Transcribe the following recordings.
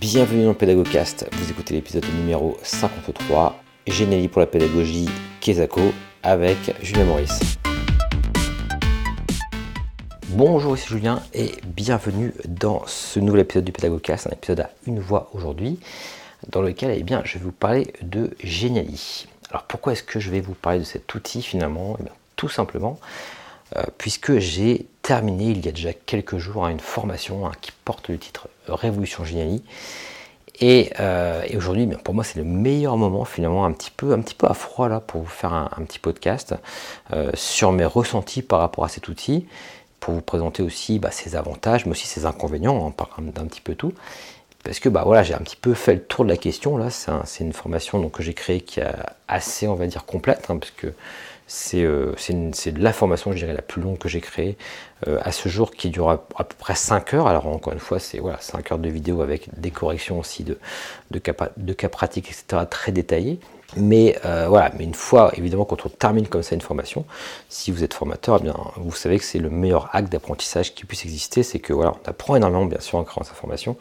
Bienvenue dans Pédagogcast, vous écoutez l'épisode numéro 53, Génélie pour la pédagogie, Kezako, avec Julien Maurice. Bonjour, ici Julien et bienvenue dans ce nouvel épisode du Pédagogcast, un épisode à une voix aujourd'hui, dans lequel eh bien, je vais vous parler de Geniali. Alors pourquoi est-ce que je vais vous parler de cet outil finalement? Eh Tout simplement puisque j'ai terminé il y a déjà quelques jours une formation hein, qui porte le titre Révolution Géniali. Et, euh, aujourd'hui, pour moi, c'est le meilleur moment finalement, un petit peu, un petit peu à froid là, pour vous faire un, petit podcast euh, sur mes ressentis par rapport à cet outil, pour vous présenter aussi bah, ses avantages, mais aussi ses inconvénients, en parlant d'un petit peu tout. Parce que bah voilà, j'ai un petit peu fait le tour de la question là. C'est une formation donc, que j'ai créée qui est assez, on va dire, complète, hein, parce que euh, c'est la formation, je dirais, la plus longue que j'ai créée euh, à ce jour, qui dure à, peu près 5 heures. Alors, encore une fois, c'est voilà, 5 heures de vidéo avec des corrections aussi de, de, cas, de pratiques, etc., très détaillées. Mais euh, voilà, mais une fois, évidemment, quand on termine comme ça une formation, si vous êtes formateur, eh bien, vous savez que c'est le meilleur acte d'apprentissage qui puisse exister. C'est que voilà, on apprend énormément, bien sûr, en créant sa formation.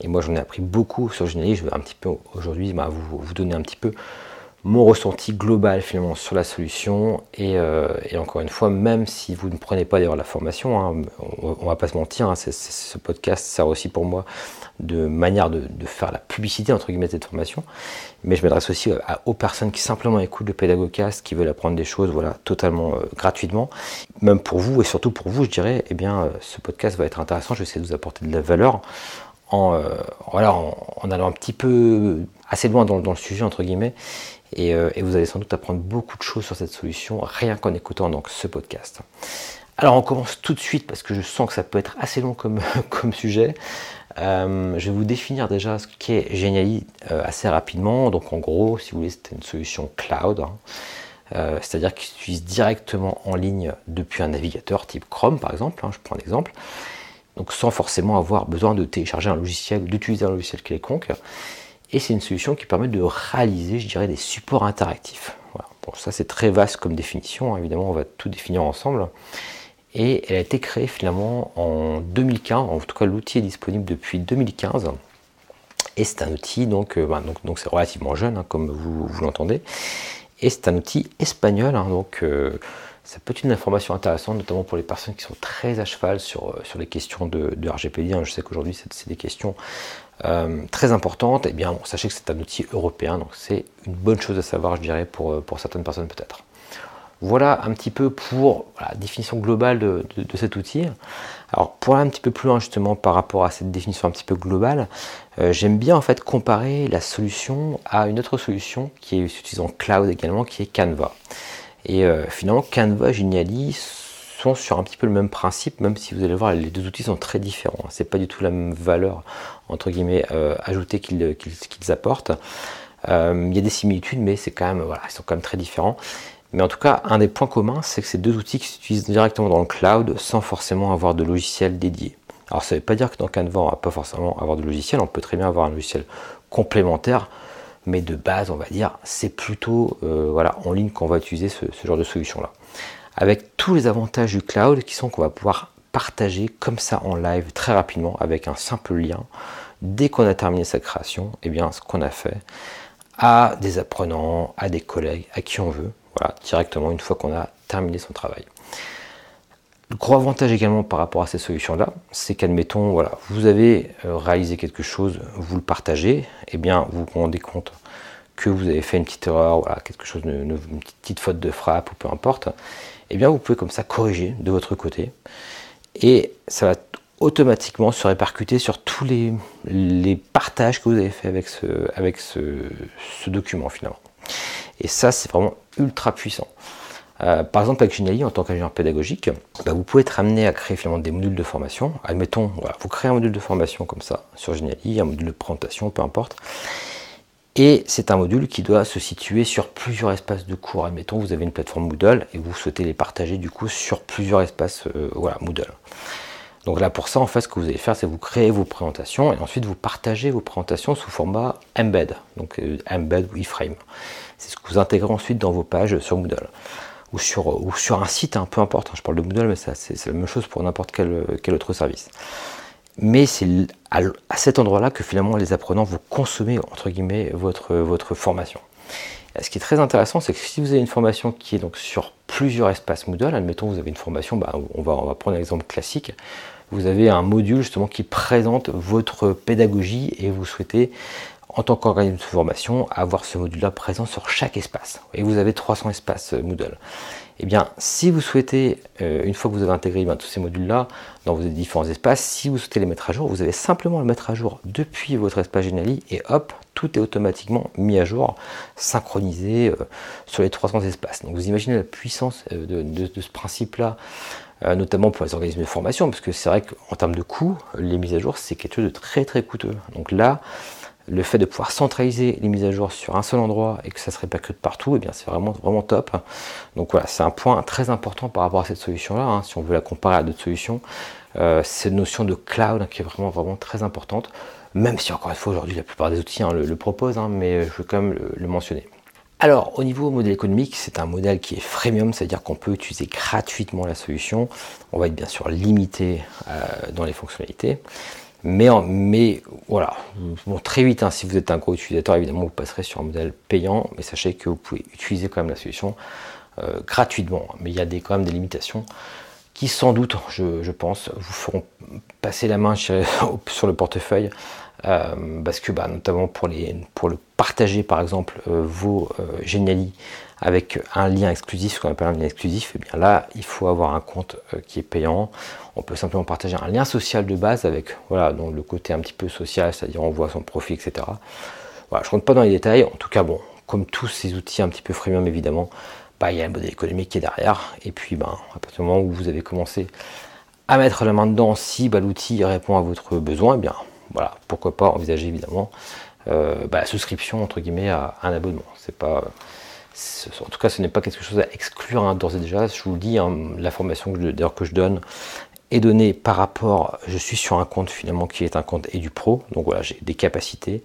Et moi, j'en ai appris beaucoup sur Génélie. Je vais un petit peu aujourd'hui bah, vous, vous donner un petit peu mon ressenti global finalement sur la solution. Et, euh, encore une fois, même si vous ne prenez pas d'ailleurs la formation, hein, on, ne va pas se mentir, hein, ce podcast sert aussi pour moi de manière de, faire la publicité entre guillemets de cette formation. Mais je m'adresse aussi aux personnes qui simplement écoutent le pédagogcast, qui veulent apprendre des choses, voilà, totalement euh, gratuitement. Même pour vous et surtout pour vous, je dirais, eh bien, euh, ce podcast va être intéressant. Je vais essayer de vous apporter de la valeur en, voilà, en, allant un petit peu assez loin dans, le sujet entre guillemets euh, et, vous allez sans doute apprendre beaucoup de choses sur cette solution rien qu'en écoutant donc ce podcast. Alors on commence tout de suite parce que je sens que ça peut être assez long comme, comme sujet. Euh, je vais vous définir déjà ce qu'est Geniali euh, assez rapidement. Donc en gros, si vous voulez, c'est une solution cloud. Hein. c'est-à-dire qu'il s'utilise directement en ligne depuis un navigateur type Chrome par exemple, hein, je prends un exemple, donc sans forcément avoir besoin de télécharger un logiciel, d'utiliser un logiciel quelconque. Et c'est une solution qui permet de réaliser, je dirais, des supports interactifs. Bon, ça c'est très vaste comme définition, hein. évidemment on va tout définir ensemble. Et elle a été créée finalement en 2015, en tout cas l'outil est disponible depuis 2015. Et c'est un outil, donc euh, bah, donc c'est relativement jeune, hein, comme vous, l'entendez. Et c'est un outil espagnol, hein, donc euh, ça peut être une information intéressante, notamment pour les personnes qui sont très à cheval sur, euh, sur les questions de RGPD. Je sais qu'aujourd'hui, c'est des questions euh, très importante, eh bien sachez que c'est un outil européen, donc c'est une bonne chose à savoir, je dirais, pour, euh, pour certaines personnes peut-être. Voilà un petit peu pour la définition globale de, cet outil. Alors pour aller un petit peu plus loin justement par rapport à cette définition un petit peu globale, euh, j'aime bien en fait comparer la solution à une autre solution qui est utilisée en cloud également, qui est Canva. Et finalement Canva Geniali sont sur un petit peu le même principe, même si vous allez voir, les deux outils sont très différents. C'est pas du tout la même valeur, entre guillemets, euh, ajoutée qu'ils apportent. Euh, il y a des similitudes, mais c'est quand même, voilà, ils sont quand même très différents. Mais en tout cas, un des points communs, c'est que ces deux outils qui s'utilisent directement dans le cloud sans forcément avoir de logiciel dédié. Alors ça ne veut pas dire que dans Canva, on va pas forcément avoir de logiciel, on peut très bien avoir un logiciel complémentaire, mais de base, on va dire, c'est plutôt euh, voilà, en ligne qu'on va utiliser ce genre de solution-là avec tous les avantages du cloud qui sont qu'on va pouvoir partager comme ça en live très rapidement avec un simple lien dès qu'on a terminé sa création, et eh bien ce qu'on a fait à des apprenants, à des collègues, à qui on veut, voilà, directement une fois qu'on a terminé son travail. Le gros avantage également par rapport à ces solutions-là, c'est qu'admettons, voilà, vous avez euh, réalisé quelque chose, vous le partagez, et eh bien vous vous rendez compte que vous avez fait une petite erreur, voilà, quelque chose, une petite faute de frappe ou peu importe, eh bien vous pouvez comme ça corriger de votre côté et ça va automatiquement se répercuter sur tous les, partages que vous avez fait avec ce, avec ce, document finalement. Et ça c'est vraiment ultra puissant. Euh, par exemple, avec Geniali, en tant qu'ingénieur pédagogique, bah, vous pouvez être amené à créer finalement des modules de formation. Admettons, voilà, vous créez un module de formation comme ça sur Geniali, un module de présentation, peu importe. Et c'est un module qui doit se situer sur plusieurs espaces de cours. Admettons, vous avez une plateforme Moodle et vous souhaitez les partager du coup sur plusieurs espaces euh, voilà, Moodle. Donc là, pour ça, en fait, ce que vous allez faire, c'est vous créer vos présentations et ensuite vous partagez vos présentations sous format embed, donc euh, embed ou iframe. C'est ce que vous intégrez ensuite dans vos pages sur Moodle ou sur, un site, hein, peu importe. Hein, je parle de Moodle, mais c'est la même chose pour n'importe quel autre service. Mais c'est à, cet endroit-là que finalement les apprenants vont consommer entre guillemets votre, votre formation. ce qui est très intéressant, c'est que si vous avez une formation qui est donc sur plusieurs espaces Moodle, admettons vous avez une formation, bah, on, va, on va prendre un exemple classique, vous avez un module justement qui présente votre pédagogie et vous souhaitez en tant qu'organisme de formation, avoir ce module-là présent sur chaque espace. Et vous avez 300 espaces Moodle. Eh bien, si vous souhaitez, euh, une fois que vous avez intégré ben, tous ces modules-là dans vos différents espaces, si vous souhaitez les mettre à jour, vous avez simplement le mettre à jour depuis votre espace Geniali et hop, tout est automatiquement mis à jour, synchronisé euh, sur les 300 espaces. Donc vous imaginez la puissance euh, de, ce principe-là, notamment pour les organismes de formation, parce que c'est vrai qu'en termes de coût, les mises à jour, c'est quelque chose de très très coûteux. Donc là, le fait de pouvoir centraliser les mises à jour sur un seul endroit et que ça se répercute partout, eh bien c'est vraiment, vraiment top. Donc voilà, c'est un point très important par rapport à cette solution-là, hein, si on veut la comparer à d'autres solutions. Euh, cette notion de cloud qui est vraiment, très importante, même si encore une fois aujourd'hui la plupart des outils hein, le, proposent, hein, mais je veux quand même le, mentionner. Alors, au niveau modèle économique, c'est un modèle qui est freemium, c'est-à-dire qu'on peut utiliser gratuitement la solution. On va être bien sûr limité euh, dans les fonctionnalités. Mais, voilà, très vite, hein, si vous êtes un gros utilisateur, évidemment, vous passerez sur un modèle payant, mais sachez que vous pouvez utiliser quand même la solution euh, gratuitement. Mais il y a quand même des limitations qui, sans doute, je, pense, vous feront passer la main sur le portefeuille, euh, parce que bah, notamment pour, le partager, par exemple, euh, vos géniali avec un lien exclusif, ce qu'on appelle un lien exclusif, et eh bien là, il faut avoir un compte qui est payant on peut simplement partager un lien social de base avec voilà, donc le côté un petit peu social, c'est-à-dire on voit son profil, etc. Voilà, je ne rentre pas dans les détails, en tout cas, bon, comme tous ces outils un petit peu freemium évidemment, bah, il y a un modèle économique qui est derrière, et puis ben, à partir du moment où vous avez commencé à mettre la main dedans, si bah, l'outil répond à votre besoin, eh bien voilà, pourquoi pas envisager évidemment euh, bah, la souscription entre guillemets à un abonnement. C'est pas en tout cas, ce n'est pas quelque chose à exclure hein, d'ores et déjà. Je vous le dis, hein, la formation que je donne, est donné par rapport, je suis sur un compte finalement qui est un compte et du pro, donc voilà, j'ai des capacités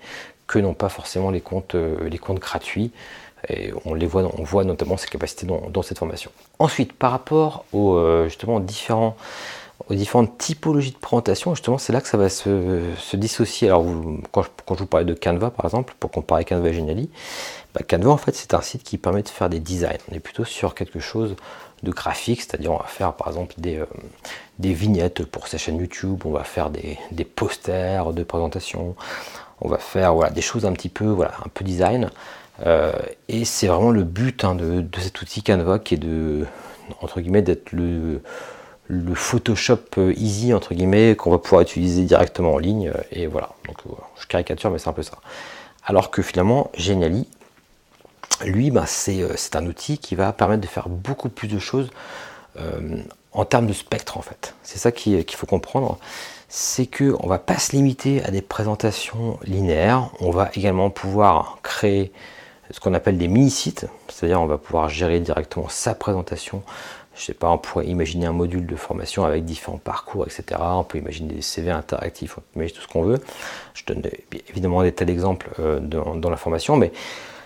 que n'ont pas forcément les comptes, euh, les comptes gratuits. On les voit, on voit notamment ces capacités dans, cette formation. Ensuite, par rapport aux euh, justement différents aux différentes typologies de présentation, justement, c'est là que ça va se, dissocier. Alors, quand, je, vous parlais de Canva, par exemple, pour comparer Canva et Geniali, bah, Canva, en fait, c'est un site qui permet de faire des designs. On est plutôt sur quelque chose de graphique, c'est-à-dire on va faire par exemple des, euh, vignettes pour sa chaîne YouTube, on va faire des, posters de présentation, on va faire voilà, des choses un petit peu, voilà, un peu design. Euh, et c'est vraiment le but hein, de, cet outil Canva qui est de, entre guillemets, d'être le, le Photoshop euh, easy, entre guillemets, qu'on va pouvoir utiliser directement en ligne. Et voilà, donc je caricature, mais c'est un peu ça. Alors que finalement, Geniali, lui, bah, euh, c'est un outil qui va permettre de faire beaucoup plus de choses euh, en termes de spectre en fait. C'est ça qu'il faut comprendre, c'est qu'on ne va pas se limiter à des présentations linéaires, on va également pouvoir créer ce qu'on appelle des mini-sites, c'est-à-dire on va pouvoir gérer directement sa présentation. Je sais pas, on pourrait imaginer un module de formation avec différents parcours, etc. On peut imaginer des CV interactifs, on peut imaginer tout ce qu'on veut. Je donne évidemment des tas d'exemples euh, dans, dans la formation, mais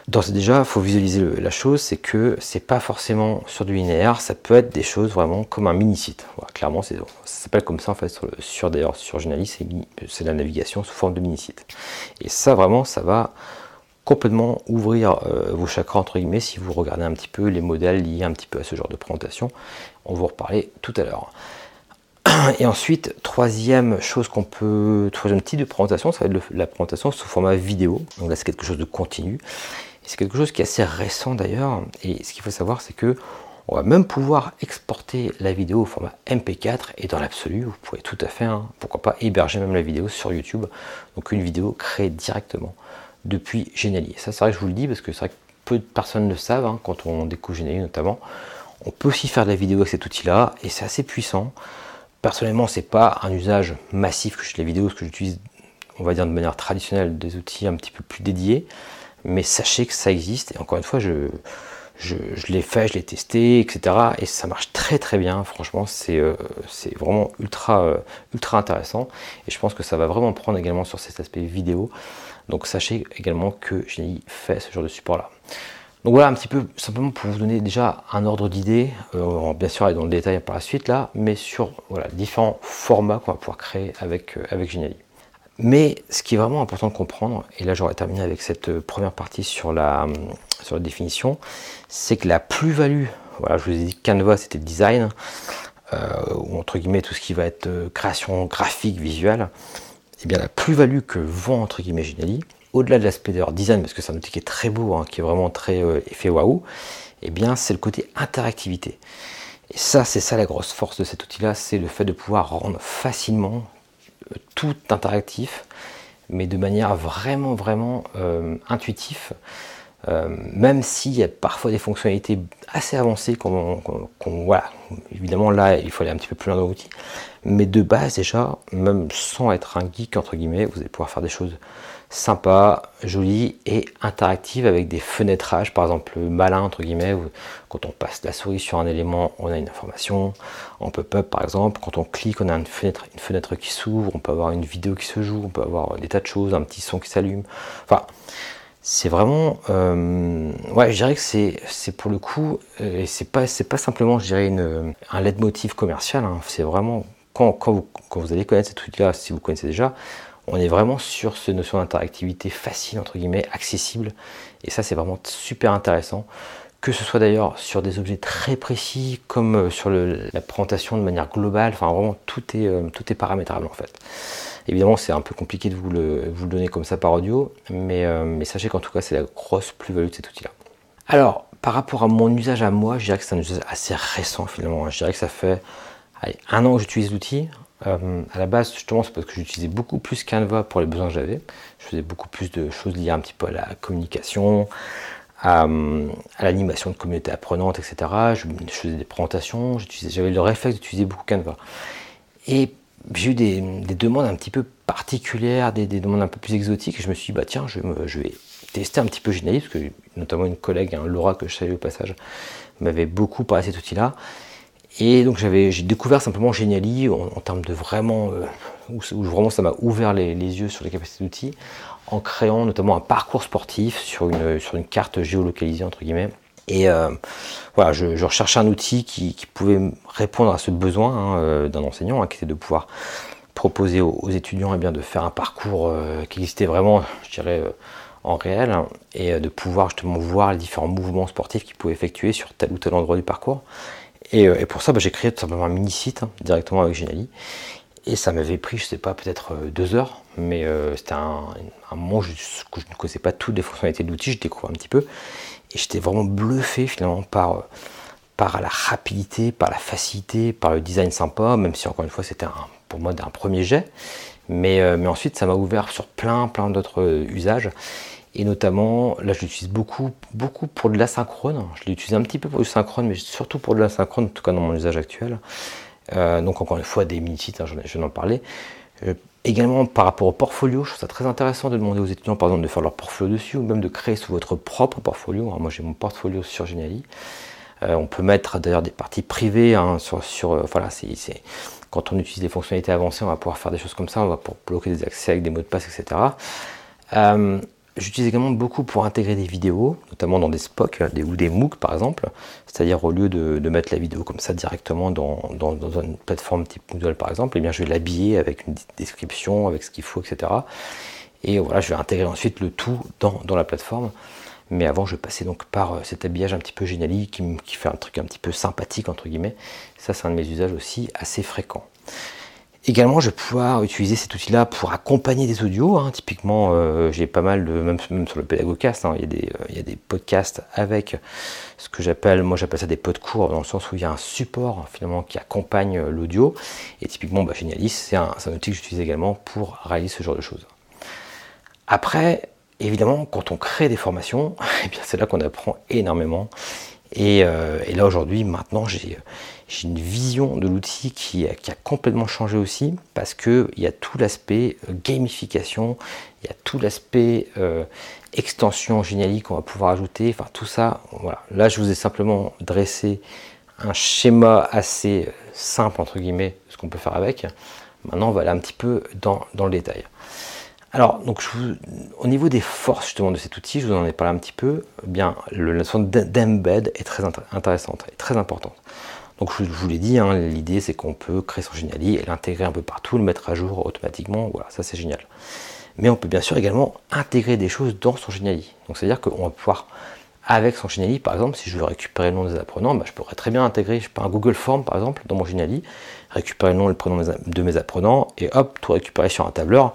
D'ores déjà, il faut visualiser la chose, c'est que c'est pas forcément sur du linéaire, ça peut être des choses vraiment comme un mini-site. clairement, ça s'appelle comme ça en fait sur, d'ailleurs sur Geniali, c'est la navigation sous forme de mini-site. Et ça vraiment, ça va complètement ouvrir euh, vos chakras entre guillemets si vous regardez un petit peu les modèles liés un petit peu à ce genre de présentation. On vous reparler tout à l'heure. Et ensuite, troisième chose qu'on peut, troisième type de présentation, ça va être la présentation sous format vidéo. Donc là, c'est quelque chose de continu. C'est quelque chose qui est assez récent d'ailleurs. Et ce qu'il faut savoir, c'est que on va même pouvoir exporter la vidéo au format MP4 et dans l'absolu, vous pouvez tout à fait, hein, pourquoi pas, héberger même la vidéo sur YouTube. Donc une vidéo créée directement depuis Geniali. ça, c'est vrai que je vous le dis parce que c'est vrai que peu de personnes le savent hein, quand on découvre Geniali notamment. On peut aussi faire de la vidéo avec cet outil-là et c'est assez puissant. Personnellement, c'est pas un usage massif que je fais les vidéos, ce que j'utilise, on va dire de manière traditionnelle, des outils un petit peu plus dédiés mais sachez que ça existe. Et encore une fois, je, je, l'ai fait, je l'ai testé, etc. Et ça marche très très bien. Franchement, c'est euh, vraiment ultra, euh, ultra intéressant. Et je pense que ça va vraiment prendre également sur cet aspect vidéo. Donc sachez également que j'ai fait ce genre de support-là. Donc voilà un petit peu simplement pour vous donner déjà un ordre d'idée, euh, bien sûr aller dans le détail par la suite là, mais sur voilà, différents formats qu'on va pouvoir créer avec, avec Geniali. Mais ce qui est vraiment important de comprendre, et là j'aurais terminé avec cette euh, première partie sur la, sur la définition, c'est que la plus-value, voilà, je vous ai dit que Canva c'était design, ou entre guillemets tout ce qui va être création graphique, visuelle, et eh bien la plus-value que vend entre guillemets Geniali, au-delà de l'aspect de design, parce que c'est un outil qui est très beau, hein, qui est vraiment très euh, effet waouh, eh bien c'est le côté interactivité. Et ça, c'est ça la grosse force de cet outil-là, c'est le fait de pouvoir rendre facilement euh, tout interactif, mais de manière vraiment, vraiment euh, intuitive. même s'il y a parfois des fonctionnalités assez avancées, qu'on, voilà, évidemment là il faut aller un petit peu plus loin dans l'outil, mais de base déjà, même sans être un geek entre guillemets, vous allez pouvoir faire des choses sympa, joli et interactive avec des fenêtrages, par exemple malin entre guillemets, où quand on passe la souris sur un élément, on a une information. En pop-up par exemple, quand on clique, on a une fenêtre, une fenêtre qui s'ouvre, on peut avoir une vidéo qui se joue, on peut avoir des tas de choses, un petit son qui s'allume. Enfin, c'est vraiment, euh, ouais, je dirais que c'est, pour le coup, euh, et c'est pas, pas simplement, je dirais, une, un leitmotiv commercial. Hein. c'est vraiment quand, quand vous allez connaître cet outil-là, si vous connaissez déjà, on est vraiment sur cette notion d'interactivité facile, entre guillemets, accessible. Et ça, c'est vraiment super intéressant. Que ce soit d'ailleurs sur des objets très précis, comme euh, sur la présentation de manière globale. Enfin, vraiment, tout est, euh, tout est paramétrable en fait. Évidemment, c'est un peu compliqué de vous le, donner comme ça par audio, mais, euh, mais sachez qu'en tout cas, c'est la grosse plus-value de cet outil-là. Alors, par rapport à mon usage à moi, je dirais que c'est un usage assez récent finalement. Je dirais que ça fait un an que j'utilise l'outil. Euh, à la base, justement, c'est parce que j'utilisais beaucoup plus Canva pour les besoins que j'avais. Je faisais beaucoup plus de choses liées un petit peu à la communication, à, l'animation de communauté apprenante, etc. Je, faisais des présentations, j'avais le réflexe d'utiliser beaucoup Canva. Et j'ai eu des, demandes un petit peu particulières, des, demandes un peu plus exotiques, et je me suis dit, bah tiens, je, vais tester un petit peu Geniali, parce que notamment une collègue, hein, Laura, que je salue au passage, m'avait beaucoup parlé de cet outil-là. Et donc j'avais, j'ai découvert simplement Geniali en, termes de vraiment, euh, où, vraiment ça m'a ouvert les, yeux sur les capacités d'outils, en créant notamment un parcours sportif sur une, sur une carte géolocalisée entre guillemets. Et euh, voilà, je, recherchais un outil qui, pouvait répondre à ce besoin hein, euh, d'un enseignant, hein, qui était de pouvoir proposer aux, étudiants eh bien, de faire un parcours qui existait vraiment, je dirais, en réel, hein, et de pouvoir justement voir les différents mouvements sportifs qu'ils pouvaient effectuer sur tel ou tel endroit du parcours. Euh, et, pour ça, bah, j'ai créé tout simplement un mini-site hein, directement avec Geniali. Et ça m'avait pris, je sais pas, peut-être euh, deux heures, mais euh, c'était un, moment où je, ne connaissais pas toutes les fonctionnalités de l'outil, je découvrais un petit peu. Et j'étais vraiment bluffé finalement par, par la rapidité, par la facilité, par le design sympa, même si encore une fois c'était pour moi un premier jet. Mais, mais ensuite, ça m'a ouvert sur plein, plein d'autres usages. Et notamment, là je l'utilise beaucoup, beaucoup pour de l'asynchrone. Je l'utilise un petit peu pour du synchrone, mais surtout pour de l'asynchrone, en tout cas dans mon usage actuel. Euh, donc encore une fois, des mini-sites, hein, je d'en parler. Euh, également par rapport au portfolio, je trouve ça très intéressant de demander aux étudiants par exemple de faire leur portfolio dessus ou même de créer sous votre propre portfolio. moi j'ai mon portfolio sur Geniali. Euh, on peut mettre d'ailleurs des parties privées hein, sur, sur voilà, c'est, quand on utilise des fonctionnalités avancées, on va pouvoir faire des choses comme ça, on va pouvoir bloquer des accès avec des mots de passe, etc. J'utilise également beaucoup pour intégrer des vidéos, notamment dans des SPOC des, ou des MOOC par exemple. C'est-à-dire au lieu de, mettre la vidéo comme ça directement dans, une plateforme type Moodle par exemple, eh bien, je vais l'habiller avec une description, avec ce qu'il faut, etc. Et voilà, je vais intégrer ensuite le tout dans, la plateforme. Mais avant, je passer donc par euh, cet habillage un petit peu génial qui, qui fait un truc un petit peu sympathique entre guillemets. Ça, c'est un de mes usages aussi assez fréquents. Également, je vais pouvoir utiliser cet outil-là pour accompagner des audios. Hein. Typiquement, euh, j'ai pas mal de, même, sur le Pédagogcast, hein, il, y a des, euh, il, y a des, podcasts avec ce que j'appelle, moi j'appelle ça des pods courts, dans le sens où il y a un support finalement qui accompagne euh, l'audio. Et typiquement, bah, Genialis, c'est un, outil que j'utilise également pour réaliser ce genre de choses. Après, évidemment, quand on crée des formations, eh c'est là qu'on apprend énormément. Et, et là aujourd'hui, maintenant, j'ai une vision de l'outil qui, a complètement changé aussi parce qu'il y a tout l'aspect euh, gamification, il y a tout l'aspect euh, extension génialique qu'on va pouvoir ajouter, enfin tout ça, voilà. Là je vous ai simplement dressé un schéma assez euh, simple entre guillemets ce qu'on peut faire avec. Maintenant on va aller un petit peu dans, le détail. Alors, donc, au niveau des forces justement de cet outil, je vous en ai parlé un petit peu. Eh bien, la notion d'embed est très intéressante et très importante. Donc, je, vous l'ai dit, hein, l'idée c'est qu'on peut créer son Geniali et l'intégrer un peu partout, le mettre à jour automatiquement. Voilà, ça c'est génial. Mais on peut bien sûr également intégrer des choses dans son Geniali. Donc, c'est-à-dire qu'on va pouvoir avec son Geniali, par exemple, si je veux récupérer le nom des apprenants, bah, je pourrais très bien intégrer un Google Form, par exemple, dans mon Geniali, récupérer le nom et le prénom de mes apprenants, et hop, tout récupérer sur un tableur,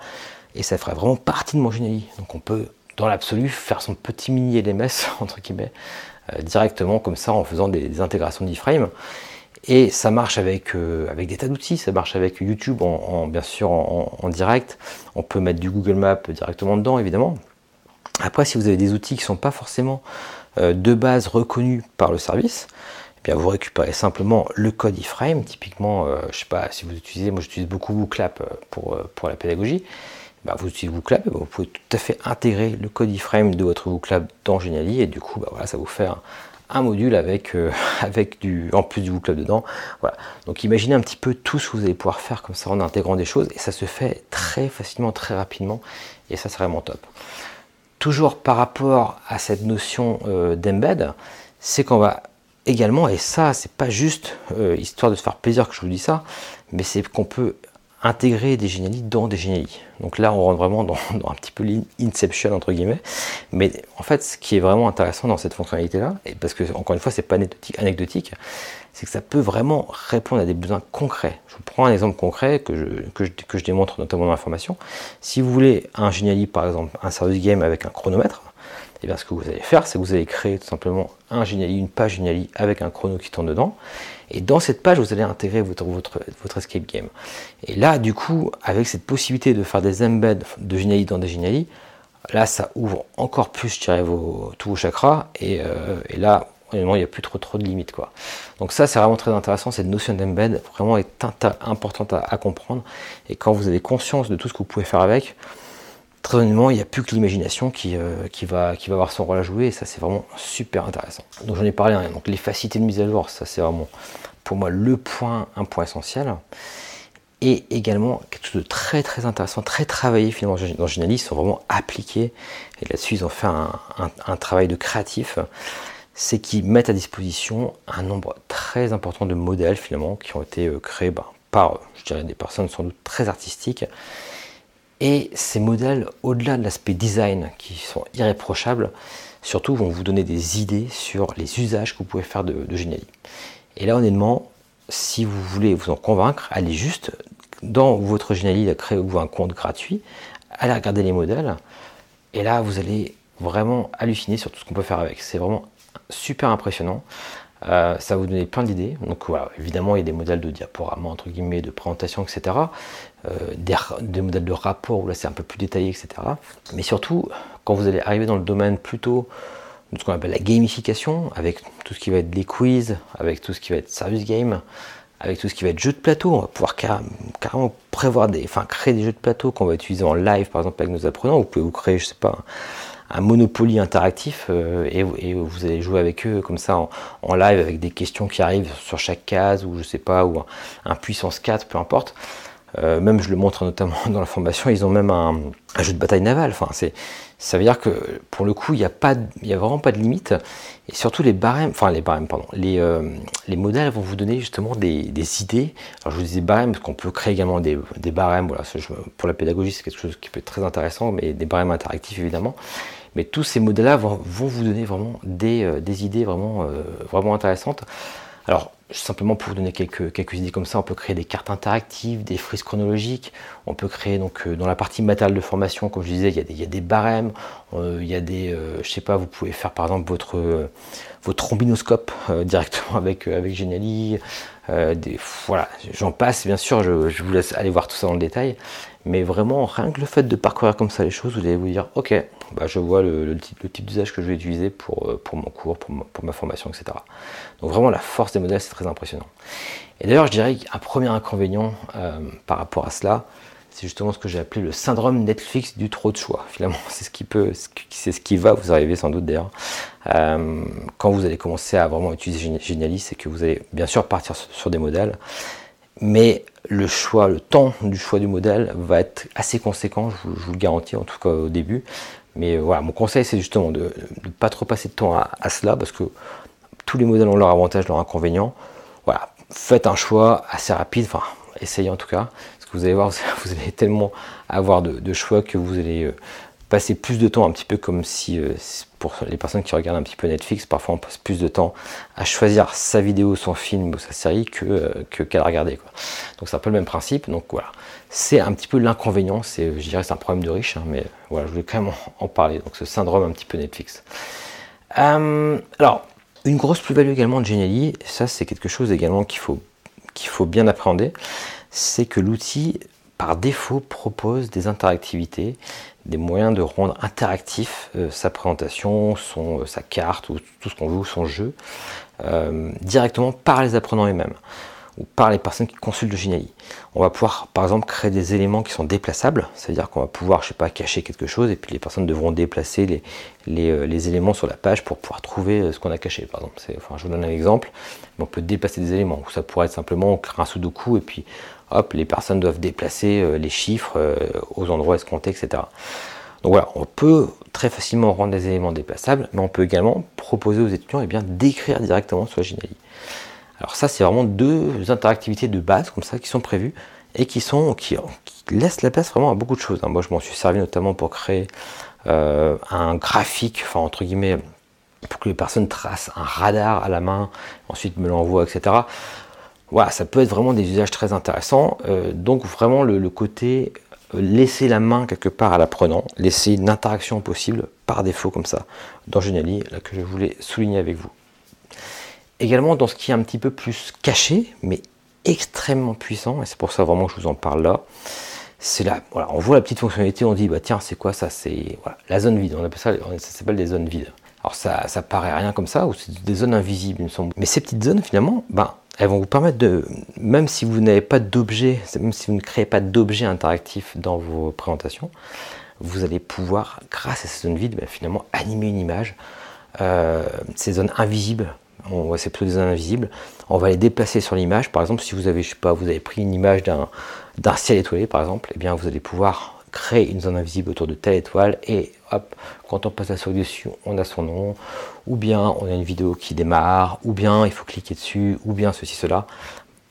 et ça ferait vraiment partie de mon Geniali. Donc on peut, dans l'absolu, faire son petit mini LMS, entre guillemets, euh, directement comme ça, en faisant des, intégrations d'iframe. Et ça marche avec, euh, avec des tas d'outils, ça marche avec YouTube, en, bien sûr en, direct. On peut mettre du Google Maps directement dedans, évidemment. Après, si vous avez des outils qui ne sont pas forcément euh, de base reconnus par le service, eh bien vous récupérez simplement le code iframe. Typiquement, je ne sais pas si vous utilisez, moi j'utilise beaucoup WooClap pour, pour la pédagogie. Bah, vous utilisez WooClap, vous pouvez tout à fait intégrer le code iframe de votre WooClap dans Geniali et du coup bah, voilà, ça vous fait un, module avec, euh, avec du, en plus du WooClap dedans. Voilà. Donc imaginez un petit peu tout ce que vous allez pouvoir faire comme ça en intégrant des choses et ça se fait très facilement, très rapidement et ça c'est vraiment top. Toujours par rapport à cette notion euh, d'embed, c'est qu'on va également, et ça c'est pas juste euh, histoire de se faire plaisir que je vous dis ça, mais c'est qu'on peut intégrer des génialités dans des génialités. Donc là, on rentre vraiment dans, un petit peu l'inception entre guillemets. Mais en fait, ce qui est vraiment intéressant dans cette fonctionnalité-là, et parce que encore une fois, c'est pas anecdotique, c'est que ça peut vraiment répondre à des besoins concrets. Je vous prends un exemple concret que je, que je, démontre notamment dans la formation. Si vous voulez un géniali, par exemple, un service game avec un chronomètre, et eh bien ce que vous allez faire, c'est que vous allez créer tout simplement un Geniali, une page Geniali avec un chrono qui tourne dedans. Et dans cette page, vous allez intégrer votre, votre, votre escape game. Et là, du coup, avec cette possibilité de faire des embeds de Geniali dans des Geniali, là, ça ouvre encore plus, je vos, tous vos chakras. Et, euh, et là, il n'y a plus trop, trop de limites. Quoi. Donc ça, c'est vraiment très intéressant. Cette notion d'embed, vraiment, est importante à comprendre. Et quand vous avez conscience de tout ce que vous pouvez faire avec, très honnêtement, il n'y a plus que l'imagination qui, euh, qui, va, avoir son rôle à jouer et ça c'est vraiment super intéressant. Donc j'en ai parlé, hein. donc les facilités de mise à jour, ça c'est vraiment pour moi le point, un point essentiel. Et également quelque chose de très très intéressant, très travaillé finalement dans Geniali, ils sont vraiment appliqués et là-dessus ils ont fait un, travail de créatif, c'est qu'ils mettent à disposition un nombre très important de modèles finalement qui ont été euh, créés bah, par, des personnes sans doute très artistiques et ces modèles, au-delà de l'aspect design, qui sont irréprochables, surtout vont vous donner des idées sur les usages que vous pouvez faire de, de Geniali. Et là, honnêtement, si vous voulez vous en convaincre, allez juste dans votre Geniali, créez-vous un compte gratuit, allez regarder les modèles, et là, vous allez vraiment halluciner sur tout ce qu'on peut faire avec. C'est vraiment super impressionnant. Euh, ça va vous donner plein d'idées. Donc voilà, évidemment, il y a des modèles de diaporama, entre guillemets, de présentation, etc. Euh, des, modèles de rapport où là c'est un peu plus détaillé, etc. Mais surtout, quand vous allez arriver dans le domaine plutôt de ce qu'on appelle la gamification, avec tout ce qui va être les quiz, avec tout ce qui va être service game, avec tout ce qui va être jeu de plateau, on va pouvoir carrément prévoir des, enfin créer des jeux de plateau qu'on va utiliser en live, par exemple avec nos apprenants. Vous pouvez vous créer, je sais pas, un Monopoly interactif euh, et, vous allez jouer avec eux comme ça en, live avec des questions qui arrivent sur chaque case ou je sais pas, ou un, puissance 4, peu importe. Euh, même je le montre notamment dans la formation, ils ont même un, jeu de bataille navale. Enfin, c'est, ça veut dire que pour le coup, il n'y a, pas, il a vraiment pas de limite. Et surtout les barèmes, enfin les barèmes, pardon, les, euh, les modèles vont vous donner justement des, des, idées. Alors je vous disais barèmes, parce qu'on peut créer également des, des barèmes. Voilà, pour la pédagogie, c'est quelque chose qui peut être très intéressant, mais des barèmes interactifs évidemment. Mais tous ces modèles-là vont, vous donner vraiment des, euh, idées vraiment, vraiment intéressantes. Alors, simplement pour vous donner quelques, idées comme ça, on peut créer des cartes interactives, des frises chronologiques, on peut créer donc euh, dans la partie matériel de formation, comme je disais, il y a des, barèmes, il y a des, je sais pas, vous pouvez faire par exemple votre, votre trombinoscope directement avec, avec Geniali, des, voilà, j'en passe, bien sûr, je, vous laisse aller voir tout ça dans le détail, mais vraiment, rien que le fait de parcourir comme ça les choses, vous allez vous dire, ok, bah, je vois le, type, d'usage que je vais utiliser pour, euh, mon cours, pour ma, formation, etc. Donc vraiment, la force des modèles, c'est très impressionnant. Et d'ailleurs, je dirais qu'un premier inconvénient euh, par rapport à cela, c'est justement ce que j'ai appelé le syndrome Netflix du trop de choix. Finalement, c'est ce qui peut, c'est ce qui va vous arriver sans doute d'ailleurs. Euh, quand vous allez commencer à vraiment utiliser Geniali, c'est que vous allez bien sûr partir sur des modèles, mais le choix, le temps du choix du modèle va être assez conséquent, je vous, le garantis, en tout cas au début. Mais euh, voilà, mon conseil, c'est justement de ne pas trop passer de temps à, cela, parce que tous les modèles ont leurs avantages, leurs inconvénients. Voilà, faites un choix assez rapide, enfin, essayez en tout cas, que vous allez voir, vous allez tellement avoir de, choix que vous allez euh, passer plus de temps, un petit peu comme si, euh, pour les personnes qui regardent un petit peu Netflix, parfois on passe plus de temps à choisir sa vidéo, son film ou sa série que euh, qu'à la regarder. Quoi. Donc c'est un peu le même principe. Donc voilà, c'est un petit peu l'inconvénient. C'est, je dirais, c'est un problème de riche, hein, mais voilà, je voulais quand même en, parler. Donc ce syndrome un petit peu Netflix. Alors une grosse plus-value également de Geniali, ça c'est quelque chose également qu'il faut qu'il faut bien appréhender, c'est que l'outil par défaut propose des interactivités, des moyens de rendre interactif euh, sa présentation, euh, sa carte ou tout ce qu'on veut, son jeu, euh, directement par les apprenants eux-mêmes ou par les personnes qui consultent le Geniali. On va pouvoir par exemple créer des éléments qui sont déplaçables, c'est-à-dire qu'on va pouvoir, je sais pas, cacher quelque chose et puis les personnes devront déplacer les, éléments sur la page pour pouvoir trouver ce qu'on a caché. Par exemple, je vous donne un exemple, on peut déplacer des éléments, ça pourrait être simplement créer un sudoku et puis hop, les personnes doivent déplacer euh, les chiffres euh, aux endroits escomptés, etc. Donc voilà, on peut très facilement rendre des éléments déplaçables, mais on peut également proposer aux étudiants eh d'écrire directement sur Geniali. Alors ça, c'est vraiment deux interactivités de base comme ça qui sont prévues et qui, sont, qui, laissent la place vraiment à beaucoup de choses. Hein. Moi, je m'en suis servi notamment pour créer euh, un graphique, enfin entre guillemets, pour que les personnes tracent un radar à la main, ensuite me l'envoient, etc. Voilà, ça peut être vraiment des usages très intéressants. Euh, donc vraiment le, côté euh, laisser la main quelque part à l'apprenant, laisser une interaction possible par défaut comme ça dans Geniali, là que je voulais souligner avec vous. Également dans ce qui est un petit peu plus caché, mais extrêmement puissant, et c'est pour ça vraiment que je vous en parle là, c'est là, voilà, on voit la petite fonctionnalité, on dit bah tiens c'est quoi ça? C'est voilà, la zone vide, on appelle ça, ça s'appelle des zones vides. Alors ça, ça paraît rien comme ça, ou c'est des zones invisibles, il me semble. Mais ces petites zones finalement, ben, elles vont vous permettre de, même si vous n'avez pas d'objet, même si vous ne créez pas d'objet interactif dans vos présentations, vous allez pouvoir, grâce à ces zones vides, ben, finalement animer une image. Euh, ces zones invisibles, c'est plutôt des zones invisibles, on va les déplacer sur l'image. Par exemple, si vous avez, je sais pas, vous avez pris une image d'un ciel étoilé, par exemple, eh bien vous allez pouvoir créer une zone invisible autour de telle étoile et hop, quand on passe la souris dessus, on a son nom, ou bien on a une vidéo qui démarre, ou bien il faut cliquer dessus, ou bien ceci, cela.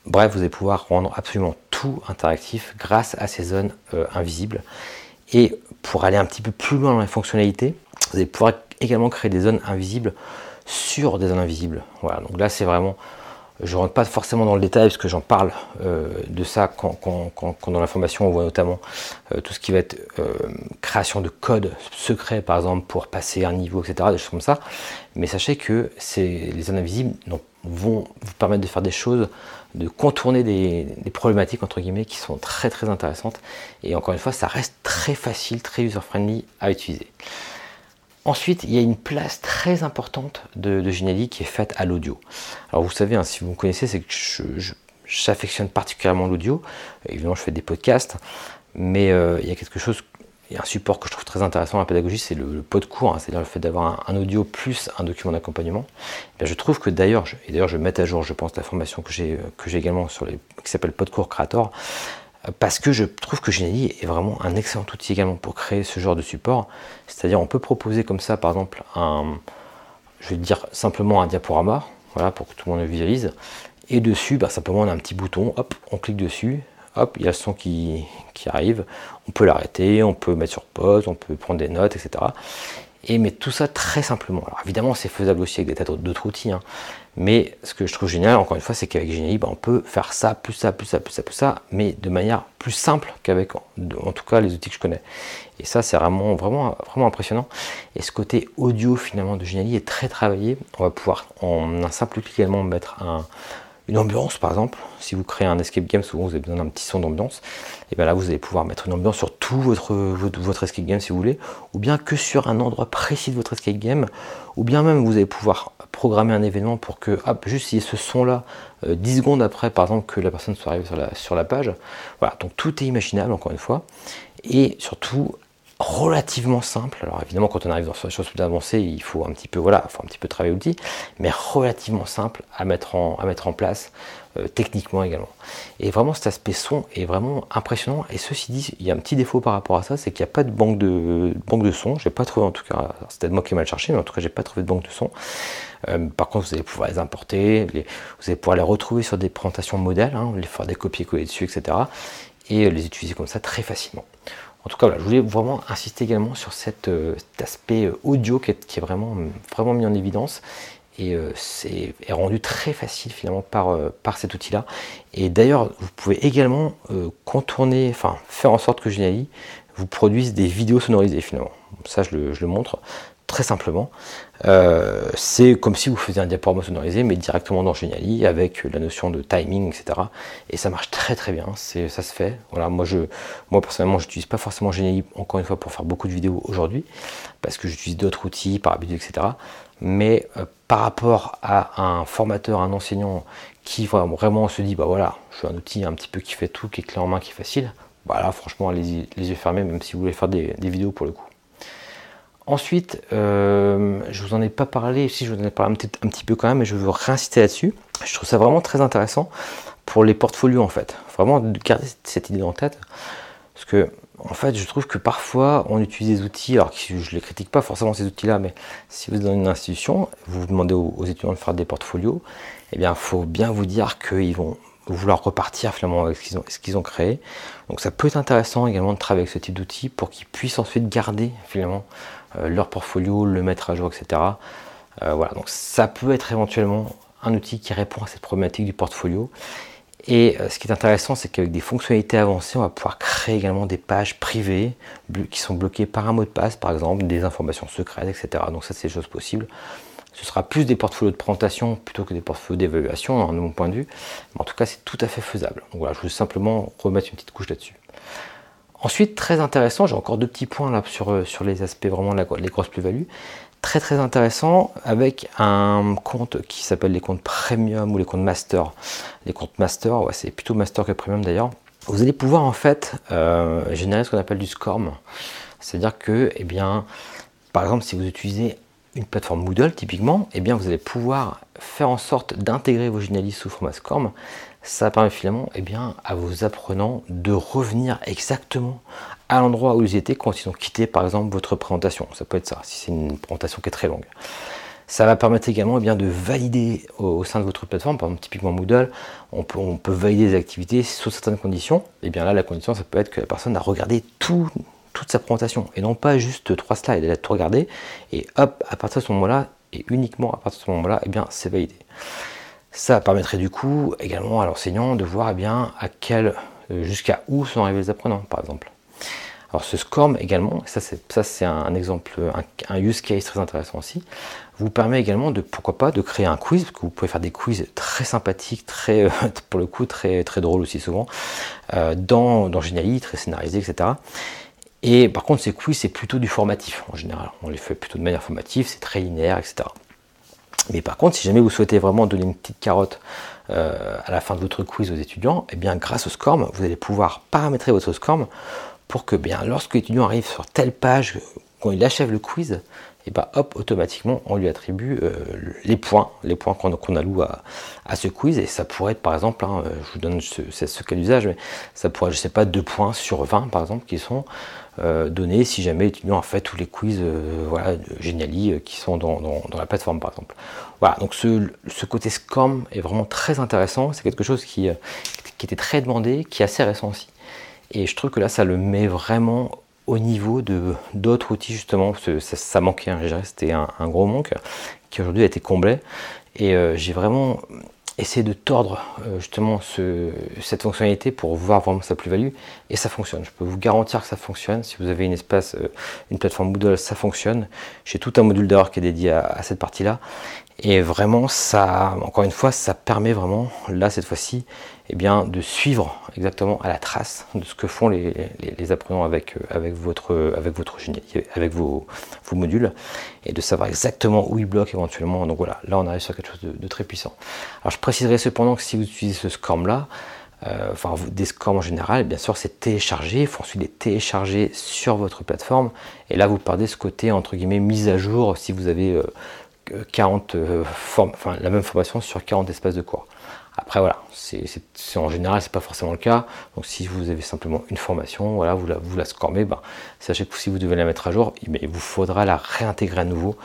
Bref, vous allez pouvoir rendre absolument tout interactif grâce à ces zones euh, invisibles. Et pour aller un petit peu plus loin dans la fonctionnalité, vous allez pouvoir également créer des zones invisibles sur des zones invisibles. Voilà, donc là c'est vraiment je ne rentre pas forcément dans le détail parce que j'en parle euh, de ça quand, dans la formation on voit notamment euh, tout ce qui va être euh, création de code secret par exemple pour passer un niveau, etc. Des choses comme ça. Mais sachez que les invisibles vont vous permettre de faire des choses, de contourner des, des, problématiques entre guillemets qui sont très très intéressantes. Et encore une fois, ça reste très facile, très user-friendly à utiliser. Ensuite, il y a une place très importante de, de qui est faite à l'audio. Alors vous savez, hein, si vous me connaissez, c'est que j'affectionne particulièrement l'audio. Évidemment, je fais des podcasts, mais euh, il y a quelque chose, il y a un support que je trouve très intéressant dans la pédagogie, c'est le, pod cours, hein, c'est-à-dire le fait d'avoir un, audio plus un document d'accompagnement. Eh je trouve que d'ailleurs, et d'ailleurs je mettre à jour, je pense, la formation que j'ai également sur les, qui s'appelle Podcours Creator, parce que je trouve que Geniali est vraiment un excellent outil également pour créer ce genre de support. C'est-à-dire on peut proposer comme ça par exemple un, je vais dire simplement un diaporama, voilà, pour que tout le monde le visualise. Et dessus, bah, simplement on a un petit bouton, hop, on clique dessus, hop, il y a le son qui, arrive, on peut l'arrêter, on peut mettre sur pause, on peut prendre des notes, etc. Et mais tout ça très simplement. Alors évidemment c'est faisable aussi avec des tas d'autres outils, hein. Mais ce que je trouve génial, encore une fois, c'est qu'avec Geniali, on peut faire ça, plus ça, plus ça, plus ça, plus ça, mais de manière plus simple qu'avec, en tout cas, les outils que je connais. Et ça, c'est vraiment, vraiment, vraiment impressionnant. Et ce côté audio, finalement, de Geniali est très travaillé. On va pouvoir, en un simple clic également, mettre un, une ambiance par exemple, si vous créez un escape game, souvent vous avez besoin d'un petit son d'ambiance, et bien là vous allez pouvoir mettre une ambiance sur tout votre, votre, escape game si vous voulez, ou bien que sur un endroit précis de votre escape game, ou bien même vous allez pouvoir programmer un événement pour que, hop, juste y ait ce son là, 10 secondes après par exemple que la personne soit arrivée sur la, sur la page. Voilà, donc tout est imaginable encore une fois, et surtout relativement simple. Alors évidemment, quand on arrive dans des choses plus avancées, il faut un petit peu, voilà, faut un petit peu travailler l'outil, mais relativement simple à mettre en, place euh, techniquement également. Et vraiment, cet aspect son est vraiment impressionnant. Et ceci dit, il y a un petit défaut par rapport à ça, c'est qu'il n'y a pas de banque de, banque de son. J'ai pas trouvé en tout cas, c'est peut-être moi qui ai mal cherché, mais en tout cas, j'ai pas trouvé de banque de son. Euh, par contre, vous allez pouvoir les importer, vous allez pouvoir les retrouver sur des présentations modèles, hein, les faire des copier-coller dessus, etc. Et les utiliser comme ça très facilement. En tout cas, je voulais vraiment insister également sur euh, cet aspect euh, audio qui est, vraiment, vraiment mis en évidence et euh, c'est rendu très facile finalement par, par cet outil-là. Et d'ailleurs, vous pouvez également contourner, enfin faire en sorte que Geniali vous produise des vidéos sonorisées finalement. Ça, je le montre très simplement. Euh, c'est comme si vous faisiez un diaporama sonorisé, mais directement dans Geniali, avec la notion de timing, etc. Et ça marche très très bien, ça se fait. Voilà, moi, moi personnellement, je n'utilise pas forcément Geniali, encore une fois, pour faire beaucoup de vidéos aujourd'hui, parce que j'utilise d'autres outils, par habitude, etc. Mais euh, par rapport à un formateur, un enseignant qui vraiment se dit, bah voilà, je suis un outil un petit peu qui fait tout, qui est clé en main, qui est facile, voilà, franchement, allez-y les yeux fermés, même si vous voulez faire des vidéos pour le coup. Ensuite, euh, je vous en ai pas parlé, si je vous en ai parlé un petit, peu quand même, mais je veux réinsister là-dessus. Je trouve ça vraiment très intéressant pour les portfolios en fait. Vraiment de garder cette idée en tête. Parce que en fait, je trouve que parfois on utilise des outils, alors que je ne les critique pas forcément ces outils-là, mais si vous êtes dans une institution, vous demandez aux, étudiants de faire des portfolios, eh bien, il faut bien vous dire qu'ils vont vouloir repartir finalement avec ce qu'ils ont, ont, créé. Donc ça peut être intéressant également de travailler avec ce type d'outils pour qu'ils puissent ensuite garder finalement leur portfolio, le mettre à jour, etc. Euh, voilà, donc ça peut être éventuellement un outil qui répond à cette problématique du portfolio. Et euh, ce qui est intéressant, c'est qu'avec des fonctionnalités avancées, on va pouvoir créer également des pages privées qui sont bloquées par un mot de passe, par exemple, des informations secrètes, etc. Donc ça, c'est des choses possibles. Ce sera plus des portfolios de présentation plutôt que des portfolios d'évaluation, de mon point de vue. Mais en tout cas, c'est tout à fait faisable. Donc voilà, je veux simplement remettre une petite couche là-dessus. Ensuite, très intéressant, j'ai encore deux petits points là sur, euh, sur les aspects vraiment de les grosses plus-values. Très très intéressant avec un compte qui s'appelle les comptes premium ou les comptes master. Les comptes master, ouais, c'est plutôt master que premium d'ailleurs. Vous allez pouvoir en fait euh, générer ce qu'on appelle du SCORM. C'est-à-dire que, eh bien, par exemple, si vous utilisez une plateforme Moodle typiquement, eh bien, vous allez pouvoir faire en sorte d'intégrer vos généralistes sous format SCORM ça permet finalement eh bien, à vos apprenants de revenir exactement à l'endroit où ils étaient quand ils ont quitté par exemple votre présentation. Ça peut être ça, si c'est une présentation qui est très longue. Ça va permettre également eh bien, de valider au, sein de votre plateforme, par exemple typiquement Moodle, on peut, valider des activités sous certaines conditions. Et eh bien là, la condition, ça peut être que la personne a regardé tout, toute sa présentation et non pas juste trois slides, elle a tout regardé et hop, à partir de ce moment-là, et uniquement à partir de ce moment-là, eh bien c'est validé. Ça permettrait du coup également à l'enseignant de voir eh bien euh, jusqu'à où sont arrivés les apprenants, par exemple. Alors ce SCORM également, ça c'est ça c'est un, exemple, un, use case très intéressant aussi, vous permet également de pourquoi pas de créer un quiz, parce que vous pouvez faire des quiz très sympathiques, très euh, pour le coup très très drôles aussi souvent, euh, dans, dans Geniali, très scénarisé, etc. Et par contre ces quiz c'est plutôt du formatif en général, on les fait plutôt de manière formative, c'est très linéaire, etc. Mais par contre, si jamais vous souhaitez vraiment donner une petite carotte euh, à la fin de votre quiz aux étudiants, eh bien grâce au SCORM, vous allez pouvoir paramétrer votre SCORM pour que bien lorsque l'étudiant arrive sur telle page, quand il achève le quiz, et eh bien hop, automatiquement, on lui attribue euh, les points, les points qu'on alloue à, ce quiz. Et ça pourrait être par exemple, hein, je vous donne ce, ce cas d'usage, mais ça pourrait, je sais pas, 2 points sur 20 par exemple, qui sont euh, donner si jamais l'étudiant a fait tous les quiz euh, voilà, Geniali euh, qui sont dans, la plateforme par exemple. Voilà, donc ce, côté SCORM est vraiment très intéressant, c'est quelque chose qui, qui était très demandé, qui est assez récent aussi. Et je trouve que là ça le met vraiment au niveau de d'autres outils justement, ça, ça manquait, hein, c'était un, un, gros manque qui aujourd'hui a été comblé. Et j'ai vraiment essayer de tordre euh, justement cette fonctionnalité pour voir vraiment sa plus-value et ça fonctionne. Je peux vous garantir que ça fonctionne. Si vous avez une espace, euh, une plateforme Moodle, ça fonctionne. J'ai tout un module d'ailleurs qui est dédié à cette partie-là et vraiment, ça, encore une fois, ça permet vraiment, là, cette fois-ci, eh bien, de suivre exactement à la trace de ce que font les, apprenants avec, euh, avec votre, avec votre avec vos, modules, et de savoir exactement où ils bloquent éventuellement. Donc voilà, là, on arrive sur quelque chose de, très puissant. Alors, je préciserai cependant que si vous utilisez ce SCORM-là, euh, enfin des scores en général, bien sûr c'est téléchargé, il faut ensuite les télécharger sur votre plateforme, et là vous perdez ce côté entre guillemets mise à jour si vous avez 40 enfin la même formation sur 40 espaces de cours. Après voilà, c'est en général c'est pas forcément le cas. Donc si vous avez simplement une formation, voilà, vous la, vous la ben, sachez que si vous devez la mettre à jour, il vous faudra la réintégrer à nouveau,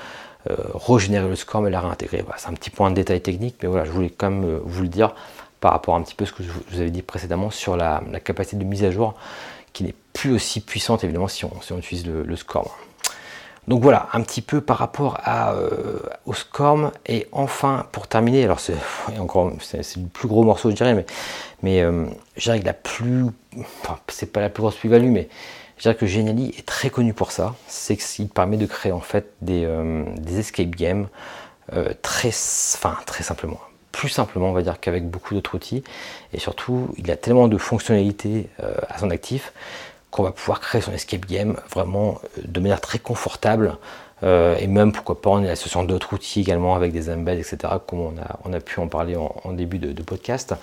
euh, régénérer le score, mais la réintégrer. c'est un petit point de détail technique, mais voilà, je voulais quand même euh, vous le dire par rapport à un petit peu ce que je vous avais dit précédemment sur la, capacité de mise à jour qui n'est plus aussi puissante évidemment si on, utilise le score. Donc voilà, un petit peu par rapport euh, au SCORM. Et enfin, pour terminer, alors c'est encore c'est le plus gros morceau, je dirais, mais, mais euh, je dirais que la plus. Enfin, c'est pas la plus grosse plus-value, mais je dirais que Geniali est très connu pour ça. C'est qu'il permet de créer en fait des, euh, des escape games très, enfin, très simplement. Plus simplement, on va dire, qu'avec beaucoup d'autres outils. Et surtout, il a tellement de fonctionnalités à son actif qu'on va pouvoir créer son escape game vraiment euh, de manière très confortable. Euh, et même pourquoi pas en associant d'autres outils également avec des embeds etc comme on a, pu en parler en, début de, podcast.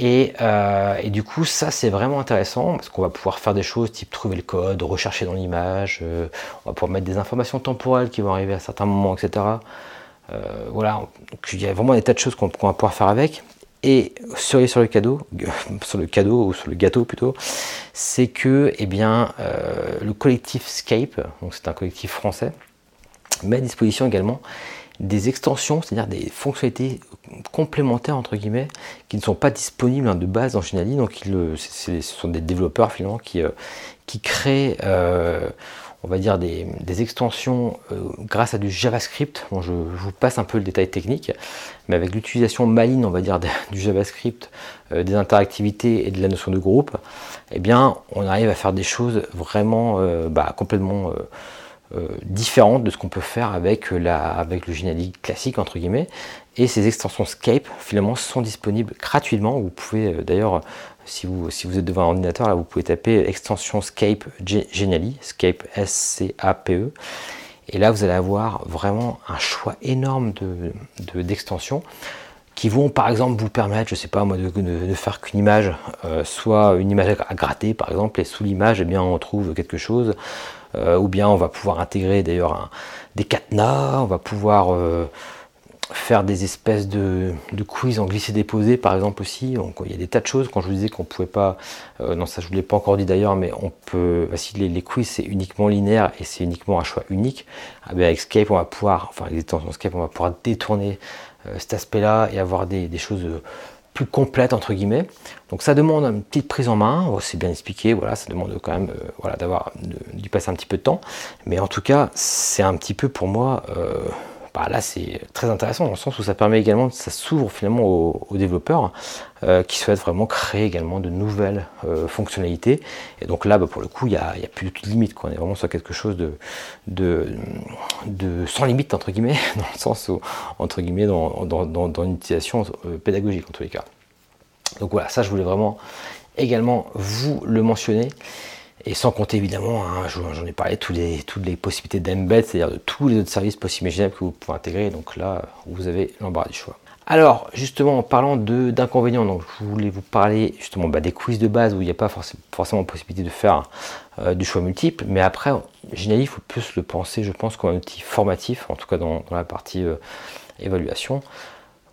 Euh, et, du coup ça c'est vraiment intéressant parce qu'on va pouvoir faire des choses type trouver le code, rechercher dans l'image, on va pouvoir mettre des informations temporelles qui vont arriver à certains moments etc. voilà, il y a vraiment des tas de choses qu'on va pouvoir faire avec et sur le cadeau, sur le cadeau ou sur le gâteau plutôt, c'est que eh bien, euh, le collectif Scape, donc c'est un collectif français, met à disposition également des extensions, c'est-à-dire des fonctionnalités complémentaires entre guillemets, qui ne sont pas disponibles hein, de base dans Geniali. Donc ce sont des développeurs finalement qui, euh, qui créent euh, on va dire des, extensions euh, grâce à du JavaScript. Je, vous passe un peu le détail technique, mais avec l'utilisation maligne, on va dire, du JavaScript, euh, des interactivités et de la notion de groupe, eh bien, on arrive à faire des choses vraiment euh, bah, complètement différentes de ce qu'on peut faire avec, avec le Geniali classique, entre guillemets. Et ces extensions Scape, finalement, sont disponibles gratuitement. Vous pouvez d'ailleurs si vous, si vous êtes devant un ordinateur, là, vous pouvez taper extension Scape Genially, Scape S-C-A-P-E. Et là, vous allez avoir vraiment un choix énorme d'extensions de, qui vont, par exemple, vous permettre, je sais pas moi, de, faire qu'une image, euh, soit une image à gratter, par exemple, et sous l'image, eh on trouve quelque chose. Euh, ou bien on va pouvoir intégrer d'ailleurs des cadenas, on va pouvoir euh, faire des espèces de, quiz en glisser-déposer par exemple aussi. Donc, il y a des tas de choses. Quand je vous disais qu'on pouvait pas, euh, non ça je vous l'ai pas encore dit d'ailleurs, mais on peut, bah, si les, quiz c'est uniquement linéaire et c'est uniquement un choix unique, ah ben, avec Skype on va pouvoir, enfin les extensions Skype on va pouvoir détourner euh, cet aspect-là et avoir des, choses plus complètes entre guillemets. Donc ça demande une petite prise en main, oh, c'est bien expliqué, voilà, ça demande quand même euh, voilà, d'avoir d'y passer un petit peu de temps. Mais en tout cas, c'est un petit peu pour moi bah, là c'est très intéressant dans le sens où ça permet également, ça s'ouvre finalement aux, développeurs euh, qui souhaitent vraiment créer également de nouvelles euh, fonctionnalités. Et donc là, bah, pour le coup, il n'y a, plus de limite. Quoi. On est vraiment sur quelque chose de, sans limite, entre guillemets, dans le sens où, entre guillemets, dans, dans, une utilisation euh, pédagogique en tous les cas. Donc voilà, ça je voulais vraiment également vous le mentionner. Et sans compter évidemment, hein, j'en ai parlé, toutes les, possibilités d'embed, c'est-à-dire de tous les autres services possibles imaginables que vous pouvez intégrer. Donc là, vous avez l'embarras du choix. Alors, justement, en parlant d'inconvénients, donc je voulais vous parler justement bah, des quiz de base où il n'y a pas forcément, possibilité de faire euh, du choix multiple, mais après, généralement, il faut plus le penser, je pense, comme un outil formatif, en tout cas dans, la partie euh, évaluation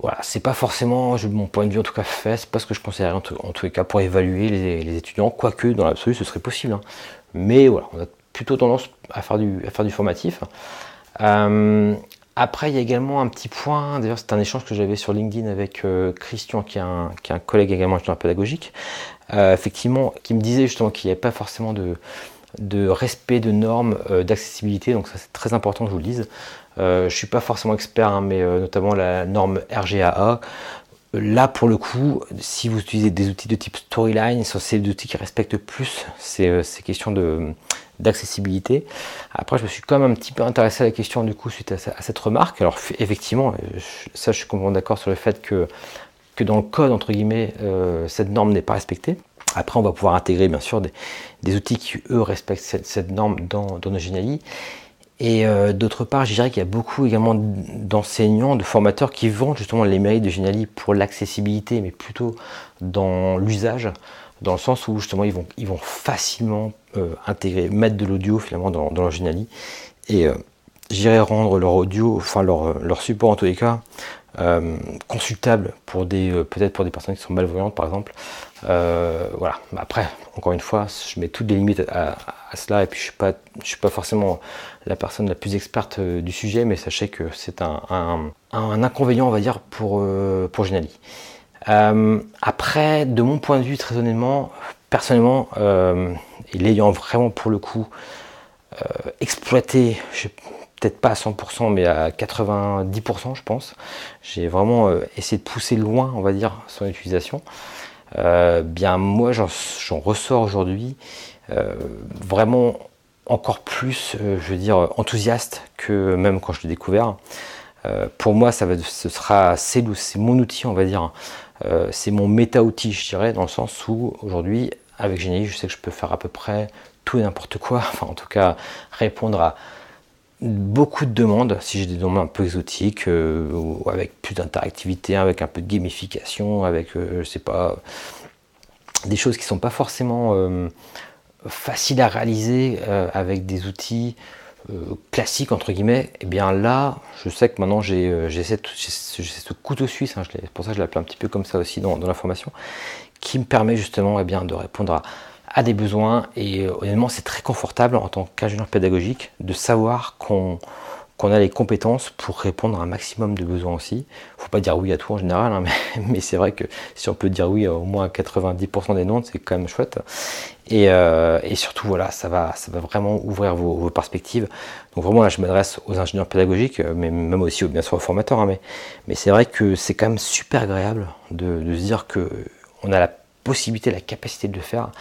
voilà, c'est pas forcément, mon point de vue en tout cas fait, c'est pas ce que je conseillerais en, tous les cas pour évaluer les, étudiants, quoique dans l'absolu ce serait possible. Hein. Mais voilà, on a plutôt tendance à faire du, à faire du formatif. Euh, après, il y a également un petit point, d'ailleurs c'est un échange que j'avais sur LinkedIn avec euh, Christian, qui est, un, qui est, un, collègue également étudiant pédagogique, euh, effectivement, qui me disait justement qu'il n'y avait pas forcément de, de respect de normes d'accessibilité, donc ça c'est très important que je vous le dise. Euh, je ne suis pas forcément expert, hein, mais euh, notamment la norme RGAA. Là, pour le coup, si vous utilisez des outils de type Storyline, c'est des outils qui respectent plus ces, euh, questions d'accessibilité. Après, je me suis quand même un petit peu intéressé à la question du coup suite à, cette remarque. Alors, effectivement, ça, je suis complètement d'accord sur le fait que dans le code, entre guillemets, cette norme n'est pas respectée. Après, on va pouvoir intégrer, bien sûr, des, outils qui, eux, respectent cette, norme dans, nos Et euh, d'autre part, je dirais qu'il y a beaucoup également d'enseignants, de formateurs qui vendent justement les mérites de Geniali pour l'accessibilité, mais plutôt dans l'usage, dans le sens où justement ils vont, facilement euh, intégrer, mettre de l'audio finalement dans, dans leur Geniali. J'irai rendre leur audio, enfin leur, leur support en tous les cas, euh, consultable pour des peut-être pour des personnes qui sont malvoyantes par exemple. voilà. Après, encore une fois, je mets toutes les limites à, cela et puis je suis pas, je suis pas forcément la personne la plus experte du sujet, mais sachez que c'est un, un, inconvénient, on va dire, pour pour après, de mon point de vue, très honnêtement, personnellement, l'ayant vraiment pour le coup exploité, je, peut-être pas à 100%, mais à 90%, je pense. J'ai vraiment euh, essayé de pousser loin, on va dire, son utilisation. Euh, bien, moi, j'en ressors aujourd'hui euh, vraiment encore plus, je veux dire, enthousiaste que même quand je l'ai découvert. pour moi, ça va, ce sera, c'est mon outil, on va dire. c'est mon méta-outil, je dirais, dans le sens où aujourd'hui, avec Genie, je sais que je peux faire à peu près tout et n'importe quoi. Enfin, en tout cas, répondre à beaucoup de demandes, si j'ai des demandes un peu exotiques, euh, avec plus d'interactivité, avec un peu de gamification, avec, euh, je sais pas, des choses qui sont pas forcément euh, faciles à réaliser avec des outils classiques, entre guillemets, et eh bien là, je sais que maintenant j'ai ce couteau suisse, hein, pour ça que je l'appelle un petit peu comme ça aussi dans, dans la formation, qui me permet justement eh bien, de répondre à a des besoins et euh, honnêtement c'est très confortable en tant qu'ingénieur pédagogique de savoir qu'on a les compétences pour répondre à un maximum de besoins aussi. Faut pas dire oui à tout en général, hein, mais, mais c'est vrai que si on peut dire oui à au moins 90% des noms, c'est quand même chouette. Et, euh, et, surtout voilà, ça va, ça va vraiment ouvrir vos, perspectives. Donc vraiment là, je m'adresse aux ingénieurs pédagogiques, mais même aussi bien sûr aux formateurs. Hein, mais mais c'est vrai que c'est quand même super agréable de, de se dire que on a la possibilité, la capacité de le faire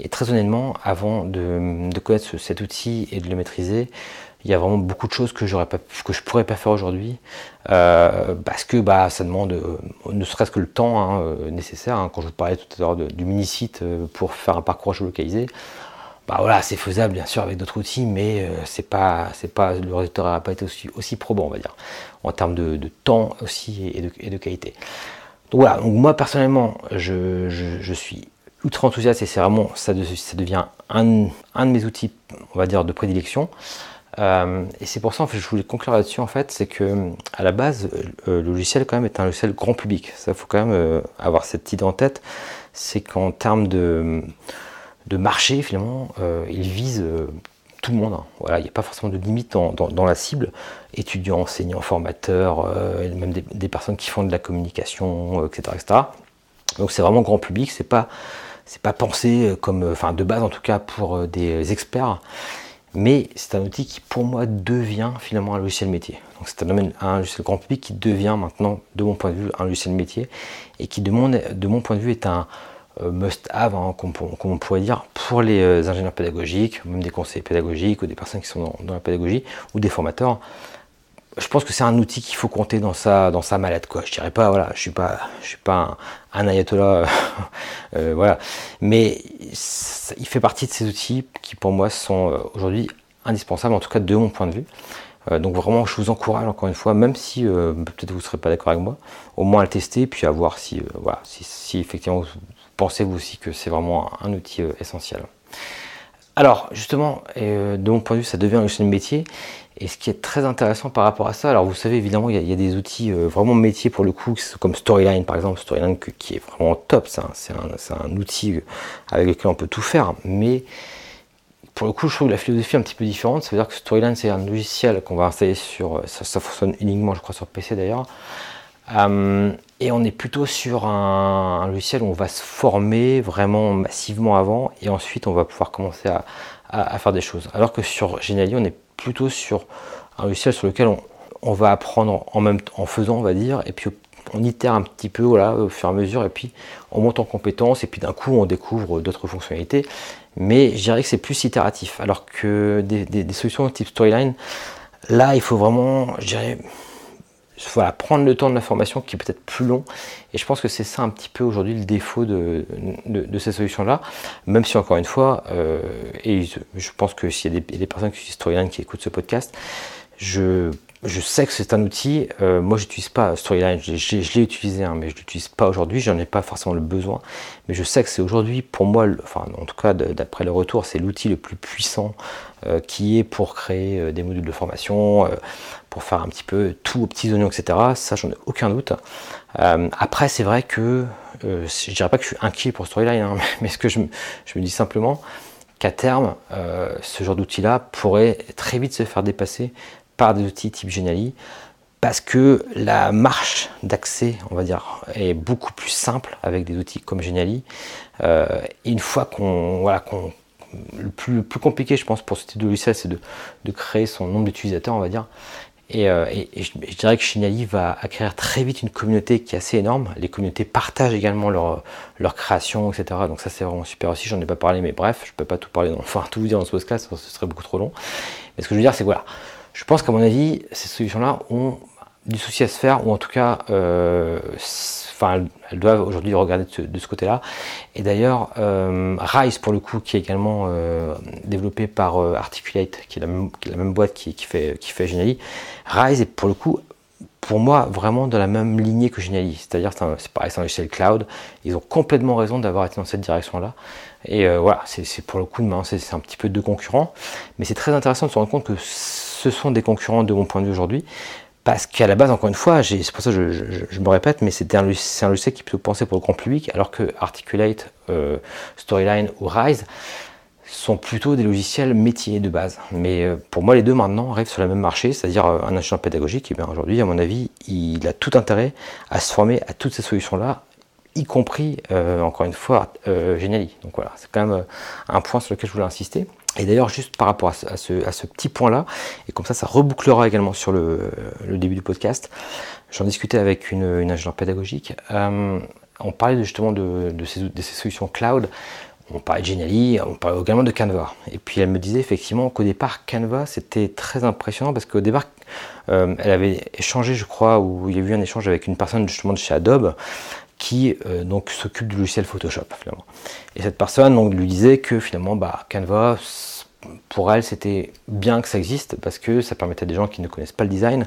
et très honnêtement, avant de, connaître cet outil et de le maîtriser, il y a vraiment beaucoup de choses que pas, que je pourrais pas faire aujourd'hui, euh, parce que bah ça demande euh, ne serait-ce que le temps hein, euh, nécessaire. Hein. quand je vous parlais tout à l'heure du mini-site pour faire un parcours géolocalisé, bah voilà, c'est faisable bien sûr avec d'autres outils, mais c'est pas, c'est pas, le résultat n'aura pas été aussi, aussi probant, on va dire, en termes de, temps aussi et de, qualité. Donc voilà, donc moi personnellement, je suis ultra enthousiaste et c'est vraiment, ça, ça devient un, de mes outils, on va dire, de prédilection. Euh, et c'est pour ça, en fait, je voulais conclure là-dessus, en fait, c'est que à la base, euh, le logiciel quand même est un logiciel grand public. Ça, faut quand même euh, avoir cette idée en tête. C'est qu'en termes de, de marché, finalement, il vise tout le monde. Hein. Voilà, il n'y a pas forcément de limite dans, dans, la cible. Étudiants, enseignants, formateurs, même des, des, personnes qui font de la communication, etc., etc. Donc c'est vraiment grand public. C'est pas c'est pas pensé euh, comme, euh, enfin de base en tout cas pour euh, des experts, mais c'est un outil qui pour moi devient finalement un logiciel métier. Donc c'est un, un, logiciel grand public qui devient maintenant, de mon point de vue, un logiciel métier et qui de mon, de mon point de vue est un must-have, hein, comme, on pourrait dire, pour les ingénieurs pédagogiques, même des conseillers pédagogiques ou des personnes qui sont dans, la pédagogie ou des formateurs je pense que c'est un outil qu'il faut compter dans sa dans sa malade quoi. Je dirais pas voilà, je suis pas je suis pas un, ayatollah euh, voilà, mais il fait partie de ces outils qui pour moi sont euh, aujourd'hui indispensables en tout cas de mon point de vue. Euh, donc vraiment je vous encourage encore une fois même si peut-être vous serez pas d'accord avec moi, au moins à le tester puis à voir si voilà si, effectivement vous pensez vous aussi que c'est vraiment un, outil essentiel. Alors justement, de mon point de vue, ça devient un métier et ce qui est très intéressant par rapport à ça, alors vous savez évidemment il y, a, des outils euh, vraiment métiers pour le coup, comme Storyline par exemple, Storyline qui est vraiment top, c'est un, outil euh, avec lequel on peut tout faire, mais pour le coup je trouve la philosophie un petit peu différente, ça veut dire que Storyline c'est un logiciel qu'on va installer sur, ça, ça, fonctionne uniquement je crois sur PC d'ailleurs, euh, et on est plutôt sur un, un, logiciel où on va se former vraiment massivement avant, et ensuite on va pouvoir commencer à, à, faire des choses. Alors que sur Geniali on est plutôt sur un logiciel sur lequel on, va apprendre en même en faisant, on va dire, et puis on itère un petit peu voilà, au fur et à mesure, et puis on monte en compétences, et puis d'un coup on découvre d'autres fonctionnalités. Mais je dirais que c'est plus itératif, alors que des, des, solutions type Storyline, là il faut vraiment, je dirais, voilà, prendre le temps de la formation qui est peut-être plus long. Et je pense que c'est ça un petit peu aujourd'hui le défaut de, de, ces solutions-là. Même si encore une fois, euh, et je pense que s'il y, a des personnes qui sont historiennes qui écoutent ce podcast, je je sais que c'est un outil. Euh, moi, je n'utilise pas Storyline. Je, l'ai utilisé, hein, mais je ne l'utilise pas aujourd'hui. J'en ai pas forcément le besoin. Mais je sais que c'est aujourd'hui, pour moi, enfin, en tout cas, d'après le retour, c'est l'outil le plus puissant euh, qui est pour créer euh, des modules de formation, pour faire un petit peu tout aux petits oignons, etc. Ça, j'en ai aucun doute. après, c'est vrai que je dirais pas que je suis inquiet pour Storyline, hein, mais ce que je me dis simplement qu'à terme, ce genre d'outil-là pourrait très vite se faire dépasser par des outils type Geniali parce que la marche d'accès, on va dire, est beaucoup plus simple avec des outils comme Geniali. Euh, une fois qu'on, voilà, qu'on, le plus, plus compliqué, je pense, pour ce type de logiciel, c'est de, de créer son nombre d'utilisateurs, on va dire. Et, euh, je, dirais que Geniali va acquérir très vite une communauté qui est assez énorme. Les communautés partagent également leur, leur création, etc. Donc ça c'est vraiment super aussi. J'en ai pas parlé, mais bref, je peux pas tout parler, enfin tout vous dire dans ce podcast, ce serait beaucoup trop long. Mais ce que je veux dire, c'est que voilà, je pense qu'à mon avis, ces solutions-là ont du souci à se faire, ou en tout cas, euh, elles doivent aujourd'hui regarder de ce, côté-là. Et d'ailleurs, euh, Rise, pour le coup, qui est également euh, développé par Articulate, qui est, la même, boîte qui, fait, qui Geniali, Rise est pour le coup, pour moi, vraiment dans la même lignée que Geniali. C'est-à-dire, c'est pareil, c'est un logiciel cloud. Ils ont complètement raison d'avoir été dans cette direction-là. Et voilà, c'est pour le coup, c'est un petit peu de concurrents. Mais c'est très intéressant de se rendre compte que ce sont des concurrents de mon point de vue aujourd'hui. Parce qu'à la base, encore une fois, c'est pour ça que je, me répète, mais c'est un, un, logiciel qui peut penser pour le grand public, alors que Articulate, euh, Storyline ou Rise sont plutôt des logiciels métiers de base. Mais euh, pour moi, les deux maintenant arrivent sur le même marché, c'est-à-dire euh, un ingénieur pédagogique. Et bien aujourd'hui, à mon avis, il a tout intérêt à se former à toutes ces solutions-là, y compris, encore une fois, Geniali. Donc voilà, c'est quand même un point sur lequel je voulais insister. Et d'ailleurs, juste par rapport à ce, petit point-là, et comme ça, ça rebouclera également sur le, début du podcast, j'en discutais avec une, une pédagogique. Euh, on parlait justement de, ces, solutions cloud, on parlait de Geniali, on parlait également de Canva. Et puis elle me disait effectivement qu'au départ, Canva, c'était très impressionnant parce qu'au départ, euh, elle avait échangé, je crois, ou il y a eu un échange avec une personne justement de chez Adobe qui euh, donc s'occupe du logiciel Photoshop finalement. Et cette personne donc, lui disait que finalement bah, Canva pour elle c'était bien que ça existe parce que ça permettait à des gens qui ne connaissent pas le design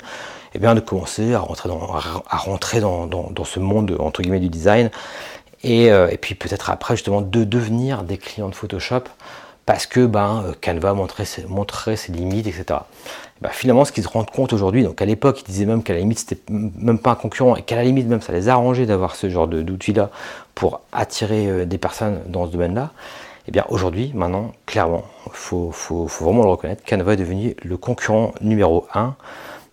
eh bien, de commencer à rentrer dans, à rentrer dans, dans, ce monde entre guillemets du design et, euh, et puis peut-être après justement de devenir des clients de Photoshop parce que ben, euh, Canva montrait montrait ses limites, etc. Ben, finalement, ce qu'ils se rendent compte aujourd'hui, donc à l'époque, ils disaient même qu'à la limite, c'était même pas un concurrent, et qu'à la limite, même, ça les arrangeait d'avoir ce genre d'outils-là pour attirer euh, des personnes dans ce domaine-là. Eh bien aujourd'hui, maintenant, clairement, il faut, vraiment le reconnaître, Canva est devenu le concurrent numéro 1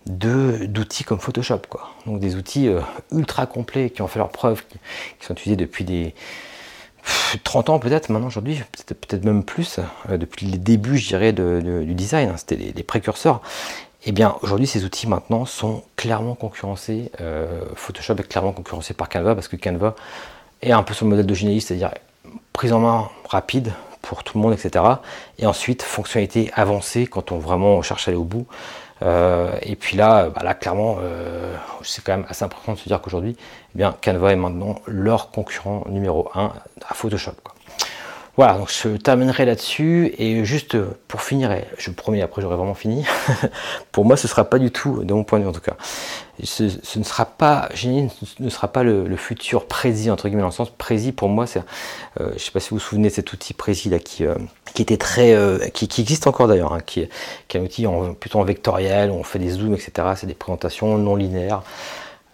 d'outils comme Photoshop. Quoi. Donc des outils euh, ultra complets qui ont fait leurs preuves, qui sont utilisés depuis des, 30 ans peut-être maintenant aujourd'hui, peut-être même plus, euh, depuis les débuts je dirais du design, hein, c'était les, précurseurs. Eh bien aujourd'hui ces outils maintenant sont clairement concurrencés, euh, Photoshop est clairement concurrencé par Canva parce que Canva est un peu sur le modèle de génialiste, c'est-à-dire prise en main rapide pour tout le monde, etc. Et ensuite fonctionnalité avancée quand on vraiment cherche à aller au bout. Euh, et puis là, bah là clairement, euh, c'est quand même assez important de se dire qu'aujourd'hui, eh bien, Canva est maintenant leur concurrent numéro 1 à Photoshop. Voilà, donc je terminerai là-dessus. Et juste pour finir, et je promets, après j'aurai vraiment fini, pour moi ce ne sera pas du tout, de mon point de vue en tout cas, ce, ne sera pas, ne sera pas le, futur Prési, entre guillemets, dans le sens Prési pour moi, c'est, euh, je ne sais pas si vous vous souvenez de cet outil Prési là qui, euh, qui était très, euh, qui, existe encore d'ailleurs, hein, qui, est un outil plutôt en vectoriel, on fait des zooms, etc. C'est des présentations non linéaires.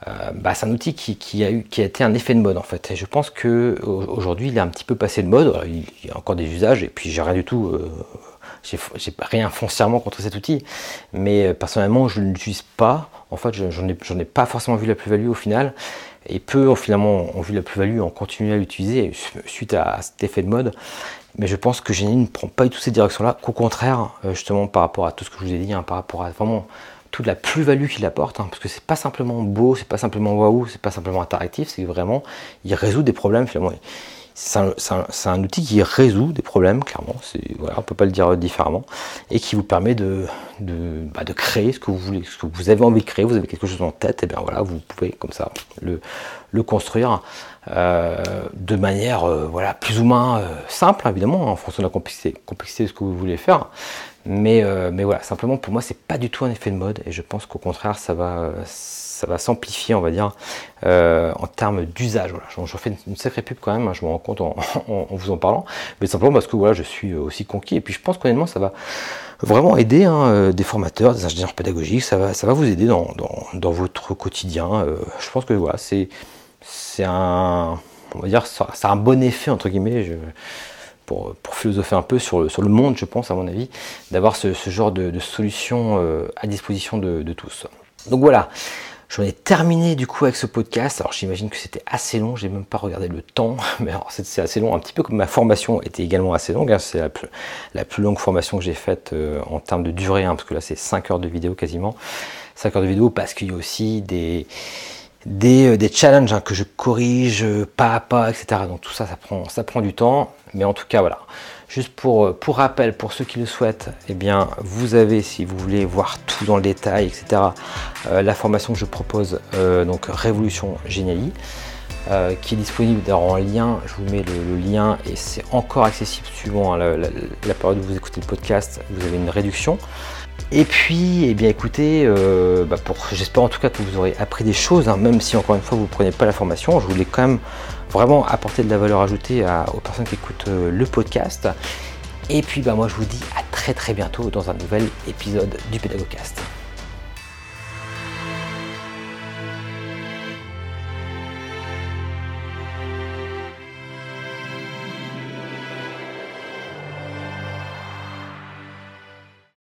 Euh, bah, c'est un outil qui, a été un effet de mode en fait. Et je pense que aujourd'hui il est un petit peu passé de mode. Il y a encore des usages et puis j'ai rien du tout. Euh, j'ai rien foncièrement contre cet outil, mais euh, personnellement je ne l'utilise pas. En fait, j'en ai, ai, pas forcément vu la plus-value au final, et peu finalement ont vu la plus-value en continuant à l'utiliser suite à, cet effet de mode. Mais je pense que Genie ne prend pas du tout cette direction-là, qu'au contraire, justement par rapport à tout ce que je vous ai dit, hein, par rapport à vraiment toute la plus-value qu'il apporte, hein, parce que c'est pas simplement beau, c'est pas simplement waouh, c'est pas simplement interactif, c'est vraiment il résout des problèmes c'est un, outil qui résout des problèmes, clairement, voilà, on ne peut pas le dire différemment, et qui vous permet de, bah, de, créer ce que vous voulez, ce que vous avez envie de créer, vous avez quelque chose en tête, et bien voilà, vous pouvez comme ça le, construire euh, de manière euh, voilà, plus ou moins euh, simple, évidemment, en fonction de la complexité, complexité, de ce que vous voulez faire. Mais, mais voilà, simplement pour moi, c'est pas du tout un effet de mode, et je pense qu'au contraire, ça va ça va s'amplifier, on va dire, euh, en termes d'usage. Voilà. J'en fais une, sacrée pub quand même, hein, je me rends compte en, vous en parlant, mais simplement parce que voilà, je suis aussi conquis. Et puis je pense qu'honnêtement, ça va vraiment aider hein, euh, des formateurs, des ingénieurs pédagogiques, ça va, ça va vous aider dans, votre quotidien. Euh, je pense que voilà, c'est un, on va dire, ça, a un bon effet entre guillemets. Pour, philosopher un peu sur le, sur le monde, je pense, à mon avis, d'avoir ce, genre de, solution à disposition de, tous. Donc voilà, J'en ai terminé du coup avec ce podcast. Alors j'imagine que c'était assez long, j'ai même pas regardé le temps, mais c'est assez long, un petit peu comme ma formation était également assez longue. Hein. C'est la plus, longue formation que j'ai faite euh, en termes de durée, hein, parce que là c'est 5 heures de vidéo quasiment. 5 heures de vidéo parce qu'il y a aussi des, des, euh, challenges hein, que je corrige euh, pas à pas, etc. Donc tout ça, ça prend, ça prend du temps. Mais en tout cas, voilà. Juste pour, euh, pour rappel, pour ceux qui le souhaitent, eh bien, vous avez, si vous voulez voir tout dans le détail, etc., la formation que je propose, donc Révolution Géniali, qui est disponible en lien. Je vous mets le, lien et c'est encore accessible suivant hein, la, période où vous écoutez le podcast. Vous avez une réduction. Et puis, eh bien, écoutez, bah, j'espère en tout cas que vous aurez appris des choses, hein, même si encore une fois vous ne prenez pas la formation. Je voulais quand même vraiment apporter de la valeur ajoutée aux personnes qui écoutent euh, le podcast. Et puis bah, moi je vous dis à très très bientôt dans un nouvel épisode du Pédagogcast.